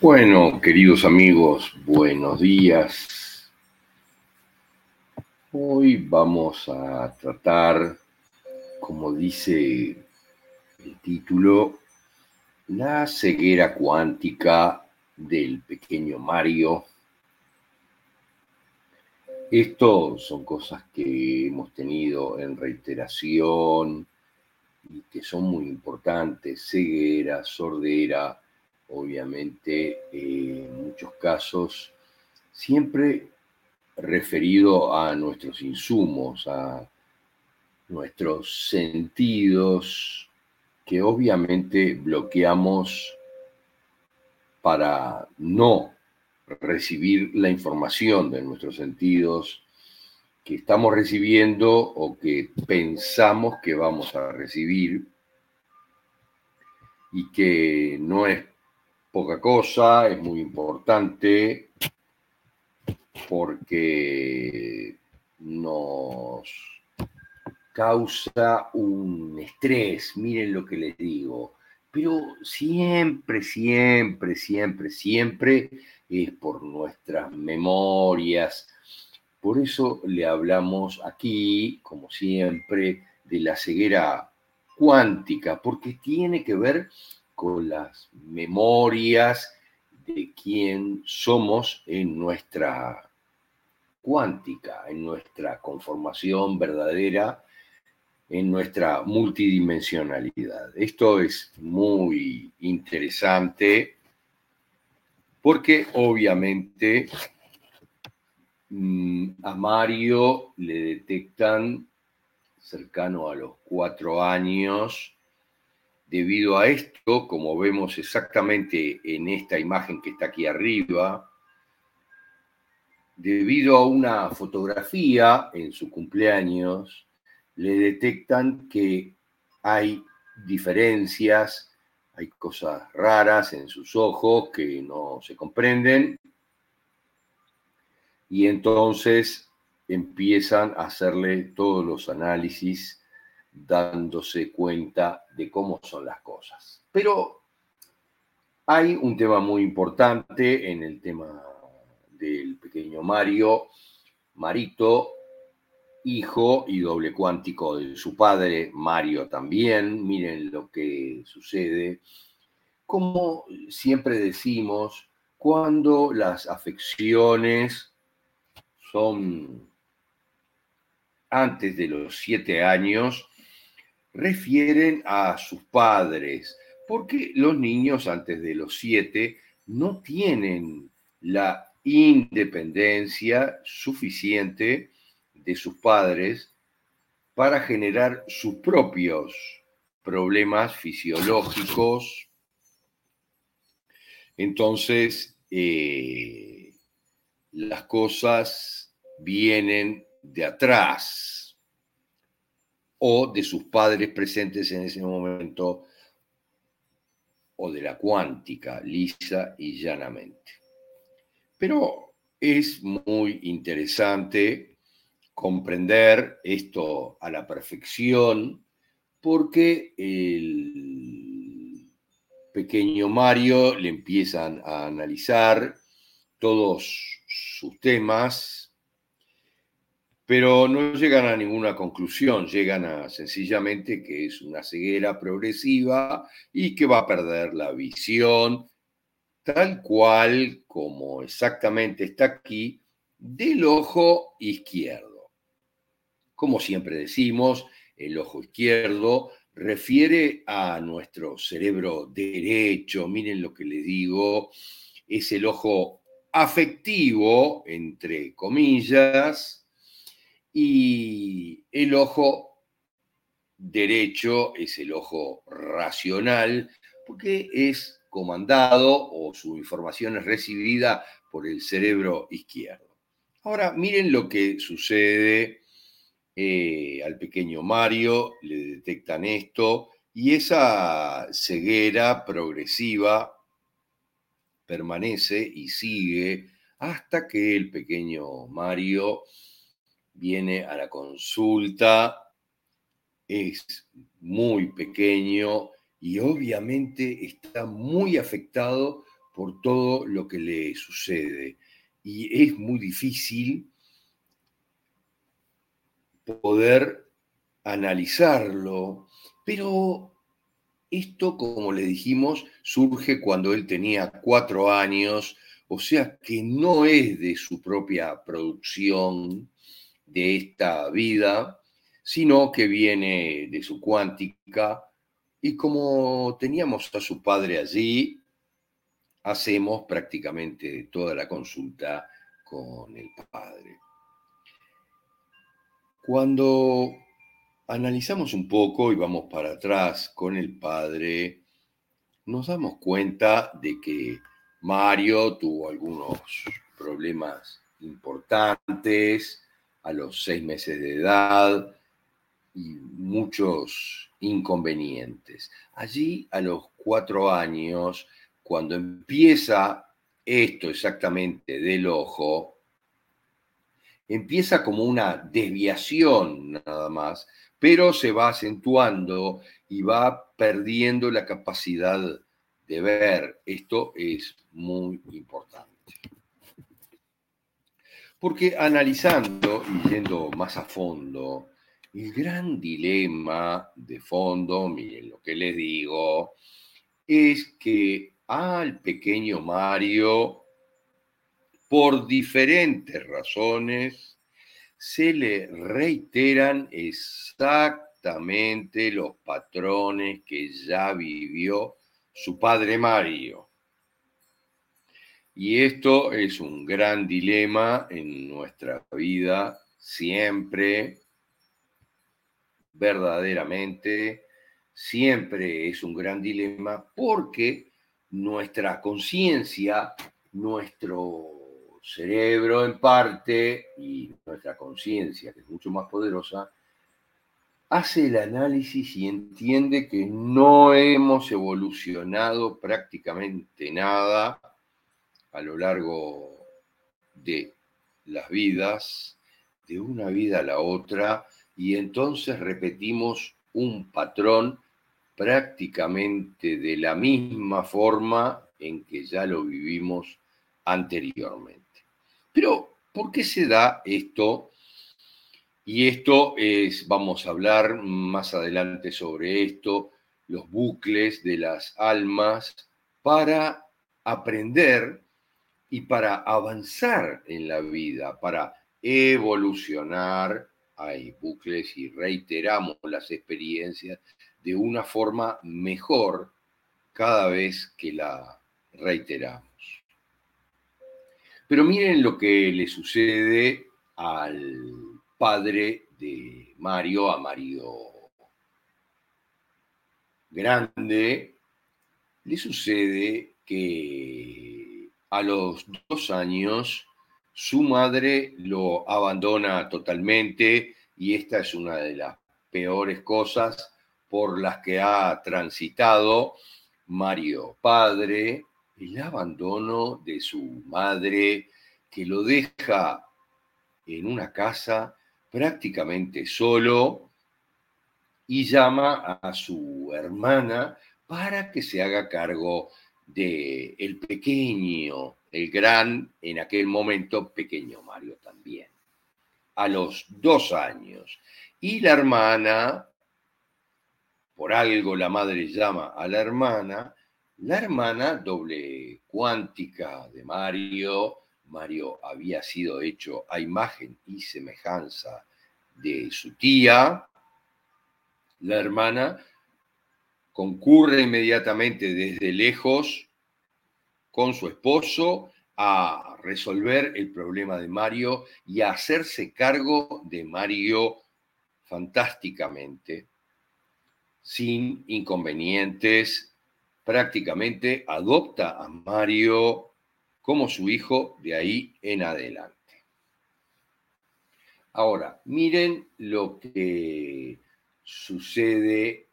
Bueno, queridos amigos, buenos días. Hoy vamos a tratar, como dice el título, la ceguera cuántica del pequeño Mario. Esto son cosas que hemos tenido en reiteración y que son muy importantes, ceguera, sordera, obviamente en muchos casos, siempre referido a nuestros insumos, a nuestros sentidos que obviamente bloqueamos para no recibir la información de nuestros sentidos que estamos recibiendo o que pensamos que vamos a recibir y que no es poca cosa, es muy importante porque nos causa un estrés, miren lo que les digo, pero siempre, siempre, siempre, siempre es por nuestras memorias. Por eso le hablamos aquí, como siempre, de la ceguera cuántica, porque tiene que ver con las memorias de quién somos en nuestra cuántica, en nuestra conformación verdadera, en nuestra multidimensionalidad. Esto es muy interesante porque obviamente mm, a Mario le detectan cercano a los cuatro años Debido a esto, como vemos exactamente en esta imagen que está aquí arriba, debido a una fotografía en su cumpleaños, le detectan que hay diferencias, hay cosas raras en sus ojos que no se comprenden, y entonces empiezan a hacerle todos los análisis dándose cuenta de cómo son las cosas. Pero hay un tema muy importante en el tema del pequeño Mario, Marito, hijo y doble cuántico de su padre, Mario también. Miren lo que sucede. Como siempre decimos, cuando las afecciones son antes de los siete años, refieren a sus padres, porque los niños antes de los siete no tienen la independencia suficiente de sus padres para generar sus propios problemas fisiológicos. Entonces, eh, las cosas vienen de atrás o de sus padres presentes en ese momento o de la cuántica, lisa y llanamente. Pero es muy interesante comprender esto a la perfección porque el pequeño Mario le empiezan a analizar todos sus temas pero no llegan a ninguna conclusión, llegan a sencillamente que es una ceguera progresiva y que va a perder la visión tal cual como exactamente está aquí del ojo izquierdo. Como siempre decimos, el ojo izquierdo refiere a nuestro cerebro derecho, miren lo que le digo, es el ojo afectivo, entre comillas, y el ojo derecho es el ojo racional, porque es comandado o su información es recibida por el cerebro izquierdo. Ahora, miren lo que sucede eh, al pequeño Mario, le detectan esto y esa ceguera progresiva permanece y sigue hasta que el pequeño Mario viene a la consulta, es muy pequeño y obviamente está muy afectado por todo lo que le sucede. Y es muy difícil poder analizarlo, pero esto, como le dijimos, surge cuando él tenía cuatro años, o sea que no es de su propia producción de esta vida, sino que viene de su cuántica. Y como teníamos a su padre allí, hacemos prácticamente toda la consulta con el padre. Cuando analizamos un poco y vamos para atrás con el padre, nos damos cuenta de que Mario tuvo algunos problemas importantes a los seis meses de edad y muchos inconvenientes. Allí, a los cuatro años, cuando empieza esto exactamente del ojo, empieza como una desviación nada más, pero se va acentuando y va perdiendo la capacidad de ver. Esto es muy importante. Porque analizando y yendo más a fondo, el gran dilema de fondo, miren lo que les digo, es que al pequeño Mario por diferentes razones, se le reiteran exactamente los patrones que ya vivió su padre Mario. Y esto es un gran dilema en nuestra vida, siempre, verdaderamente, siempre es un gran dilema porque nuestra conciencia, nuestro cerebro en parte y nuestra conciencia, que es mucho más poderosa, hace el análisis y entiende que no hemos evolucionado prácticamente nada a lo largo de las vidas, de una vida a la otra, y entonces repetimos un patrón prácticamente de la misma forma en que ya lo vivimos anteriormente. Pero, ¿por qué se da esto? Y esto es, vamos a hablar más adelante sobre esto, los bucles de las almas para aprender y para avanzar en la vida, para evolucionar. Hay bucles y reiteramos las experiencias de una forma mejor cada vez que la reiteramos. Pero miren lo que le sucede al padre de Mario, a Mario Grande, le sucede que a los dos años su madre lo abandona totalmente y esta es una de las peores cosas por las que ha transitado Mario. Padre el abandono de su madre que lo deja en una casa prácticamente solo y llama a su hermana para que se haga cargo de el pequeño, el gran, en aquel momento pequeño Mario también, a los dos años. Y la hermana, por algo la madre llama a la hermana, la hermana doble cuántica de Mario, Mario había sido hecho a imagen y semejanza de su tía, la hermana concurre inmediatamente desde lejos con su esposo a resolver el problema de Mario y a hacerse cargo de Mario fantásticamente, sin inconvenientes prácticamente adopta a Mario como su hijo de ahí en adelante. Ahora, miren lo que sucede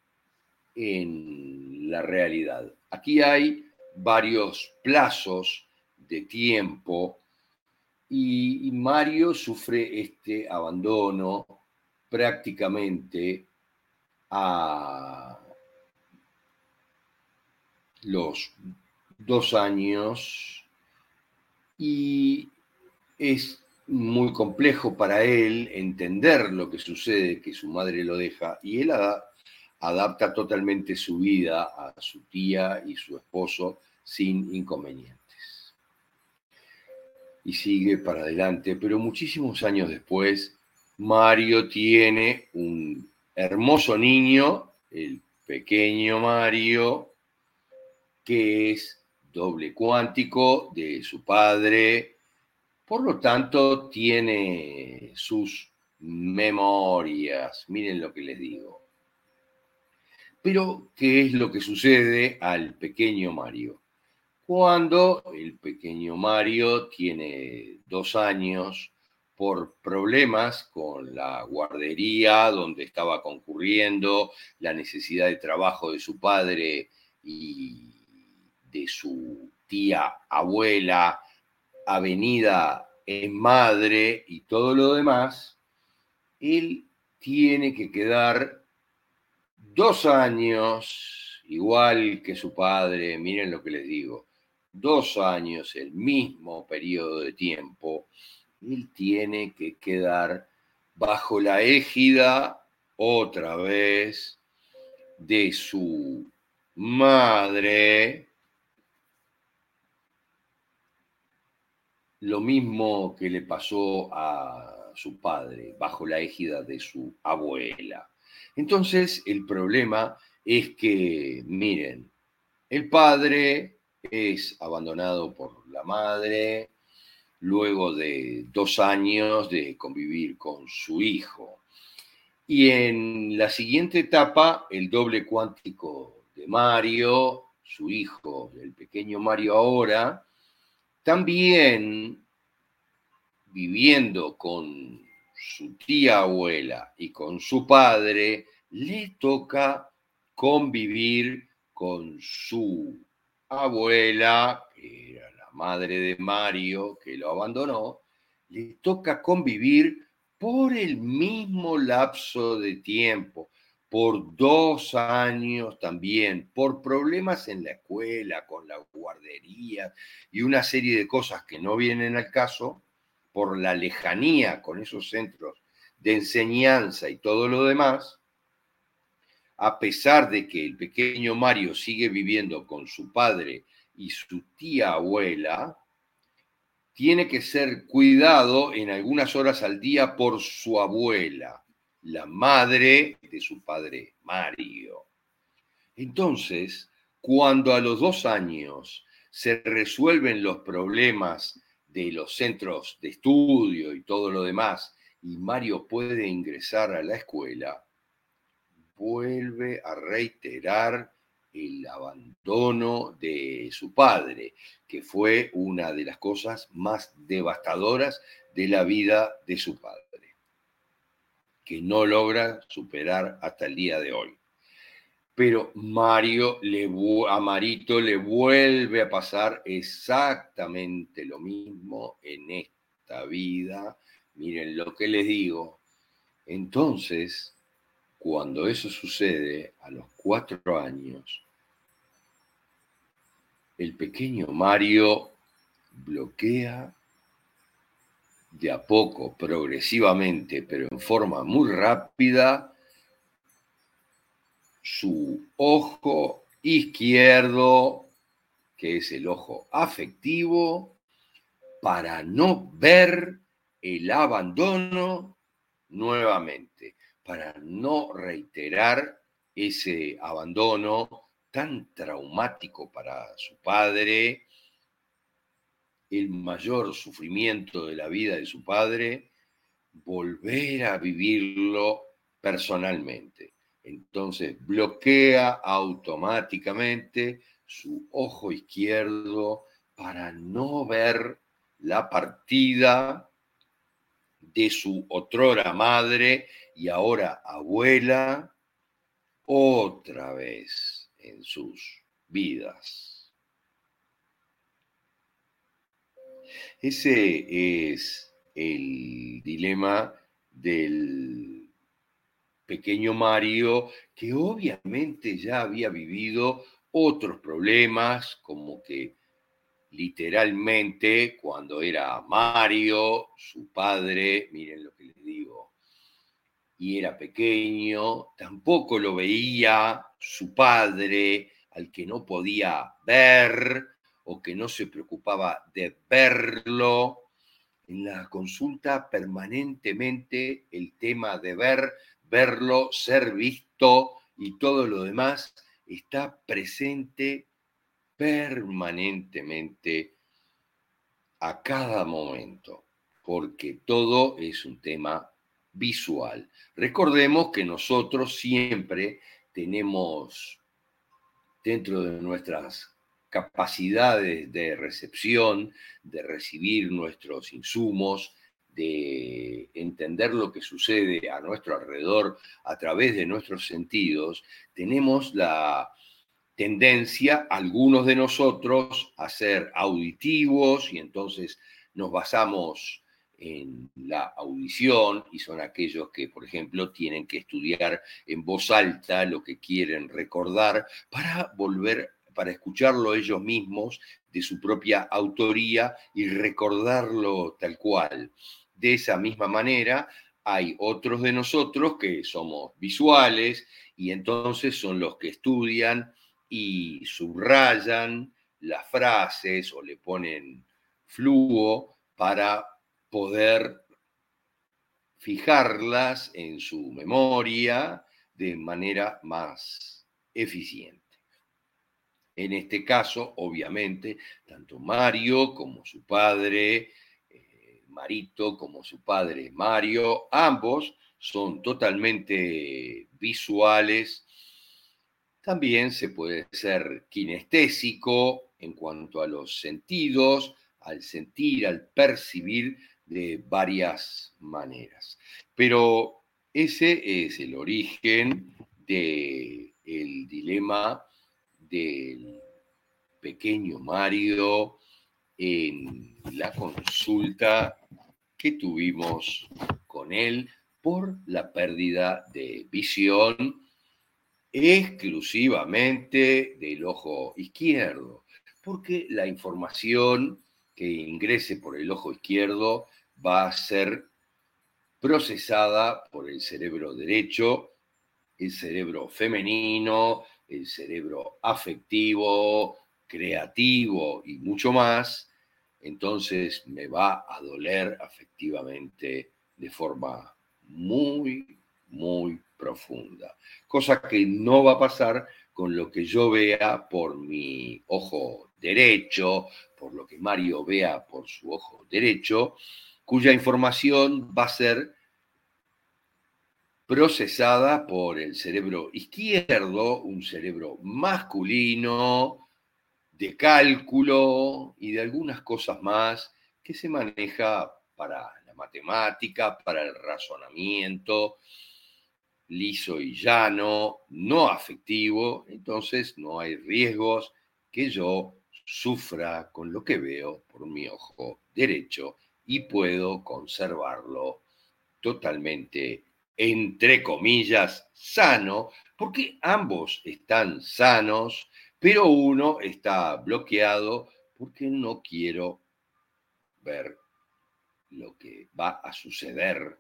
en la realidad. Aquí hay varios plazos de tiempo y, Mario sufre este abandono prácticamente a los dos años y es muy complejo para él entender lo que sucede, que su madre lo deja, y él adapta totalmente su vida a su tía y su esposo sin inconvenientes. Y sigue para adelante, pero muchísimos años después, Mario tiene un hermoso niño, el pequeño Mario, que es doble cuántico de su padre, por lo tanto, tiene sus memorias. Miren lo que les digo. Pero, ¿qué es lo que sucede al pequeño Mario? Cuando el pequeño Mario tiene dos años, por problemas con la guardería donde estaba concurriendo, la necesidad de trabajo de su padre y de su tía abuela, avenida en madre y todo lo demás, él tiene que quedar dos años, igual que su padre, miren lo que les digo, dos años, el mismo periodo de tiempo, él tiene que quedar bajo la égida otra vez de su madre, lo mismo que le pasó a su padre bajo la égida de su abuela. Entonces, el problema es que, miren, el padre es abandonado por la madre luego de dos años de convivir con su hijo. Y en la siguiente etapa, el doble cuántico de Mario, su hijo, el pequeño Mario ahora, también viviendo con su tía abuela y con su padre, le toca convivir con su abuela, que era la madre de Mario, que lo abandonó, le toca convivir por el mismo lapso de tiempo por dos años también, por problemas en la escuela, con la guardería y una serie de cosas que no vienen al caso, por la lejanía con esos centros de enseñanza y todo lo demás, a pesar de que el pequeño Mario sigue viviendo con su padre y su tía abuela, tiene que ser cuidado en algunas horas al día por su abuela la madre de su padre Mario. Entonces, cuando a los dos años se resuelven los problemas de los centros de estudio y todo lo demás, y Mario puede ingresar a la escuela, vuelve a reiterar el abandono de su padre, que fue una de las cosas más devastadoras de la vida de su padre que no logra superar hasta el día de hoy. Pero Mario le, a Marito le vuelve a pasar exactamente lo mismo en esta vida. Miren lo que les digo. Entonces, cuando eso sucede a los cuatro años, el pequeño Mario bloquea de a poco, progresivamente, pero en forma muy rápida, su ojo izquierdo, que es el ojo afectivo, para no ver el abandono nuevamente, para no reiterar ese abandono tan traumático para su padre, el mayor sufrimiento de la vida de su padre, volver a vivirlo personalmente. Entonces bloquea automáticamente su ojo izquierdo para no ver la partida de su otrora madre y ahora abuela otra vez en sus vidas. Ese es el dilema del pequeño Mario, que obviamente ya había vivido otros problemas, como que literalmente cuando era Mario, su padre, miren lo que les digo, y era pequeño, tampoco lo veía su padre, al que no podía ver o que no se preocupaba de verlo. En la consulta permanentemente el tema de ver, verlo, ser visto y todo lo demás está presente permanentemente a cada momento, porque todo es un tema visual. Recordemos que nosotros siempre tenemos dentro de nuestras capacidades de recepción, de recibir nuestros insumos, de entender lo que sucede a nuestro alrededor a través de nuestros sentidos, tenemos la tendencia, algunos de nosotros, a ser auditivos y entonces nos basamos en la audición y son aquellos que, por ejemplo, tienen que estudiar en voz alta lo que quieren recordar para volver, para escucharlo ellos mismos de su propia autoría y recordarlo tal cual. De esa misma manera, hay otros de nosotros que somos visuales y entonces son los que estudian y subrayan las frases o le ponen flujo para poder fijarlas en su memoria de manera más eficiente. En este caso, obviamente, tanto Mario como su padre, Marito como su padre Mario, ambos son totalmente visuales también se puede ser kinestésico en cuanto a los sentidos, al sentir, al percibir de varias maneras. Pero ese es el origen del dilema del pequeño Mario en la consulta que tuvimos con él por la pérdida de visión exclusivamente del ojo izquierdo, porque la información que ingrese por el ojo izquierdo va a ser procesada por el cerebro derecho, el cerebro femenino, el cerebro afectivo, creativo y mucho más, entonces me va a doler afectivamente de forma muy, muy profunda, cosa que no va a pasar con lo que yo vea por mi ojo derecho, por lo que Mario vea por su ojo derecho, cuya información va a ser procesada por el cerebro izquierdo, un cerebro masculino, de cálculo y de algunas cosas más que se maneja para la matemática, para el razonamiento, liso y llano, no afectivo, entonces no hay riesgos que yo sufra con lo que veo por mi ojo derecho y puedo conservarlo totalmente, entre comillas, sano, porque ambos están sanos, pero uno está bloqueado porque no quiero ver lo que va a suceder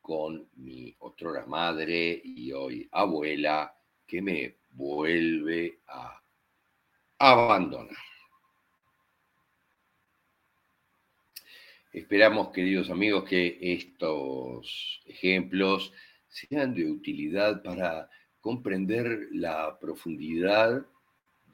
con mi otrora madre y hoy abuela que me vuelve a abandonar. Esperamos, queridos amigos, que estos ejemplos sean de utilidad para comprender la profundidad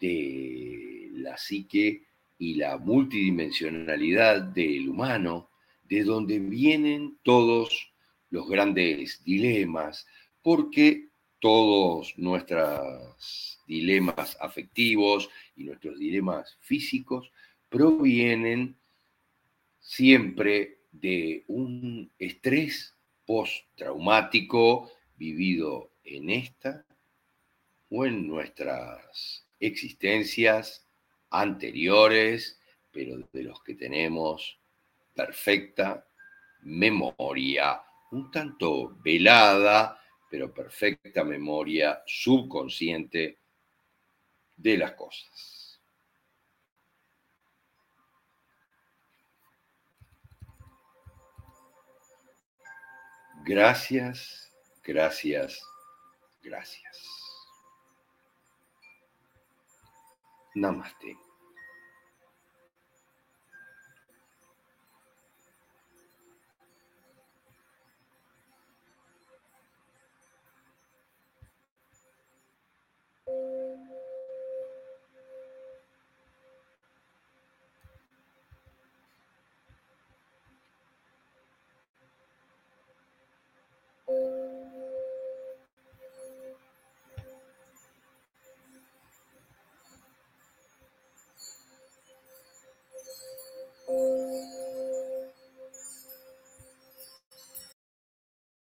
de la psique y la multidimensionalidad del humano, de donde vienen todos los grandes dilemas, porque todos nuestros dilemas afectivos y nuestros dilemas físicos provienen siempre de un estrés postraumático vivido en esta o en nuestras existencias anteriores, pero de los que tenemos perfecta memoria un tanto velada, pero perfecta memoria subconsciente de las cosas. Gracias, gracias, gracias. Namaste.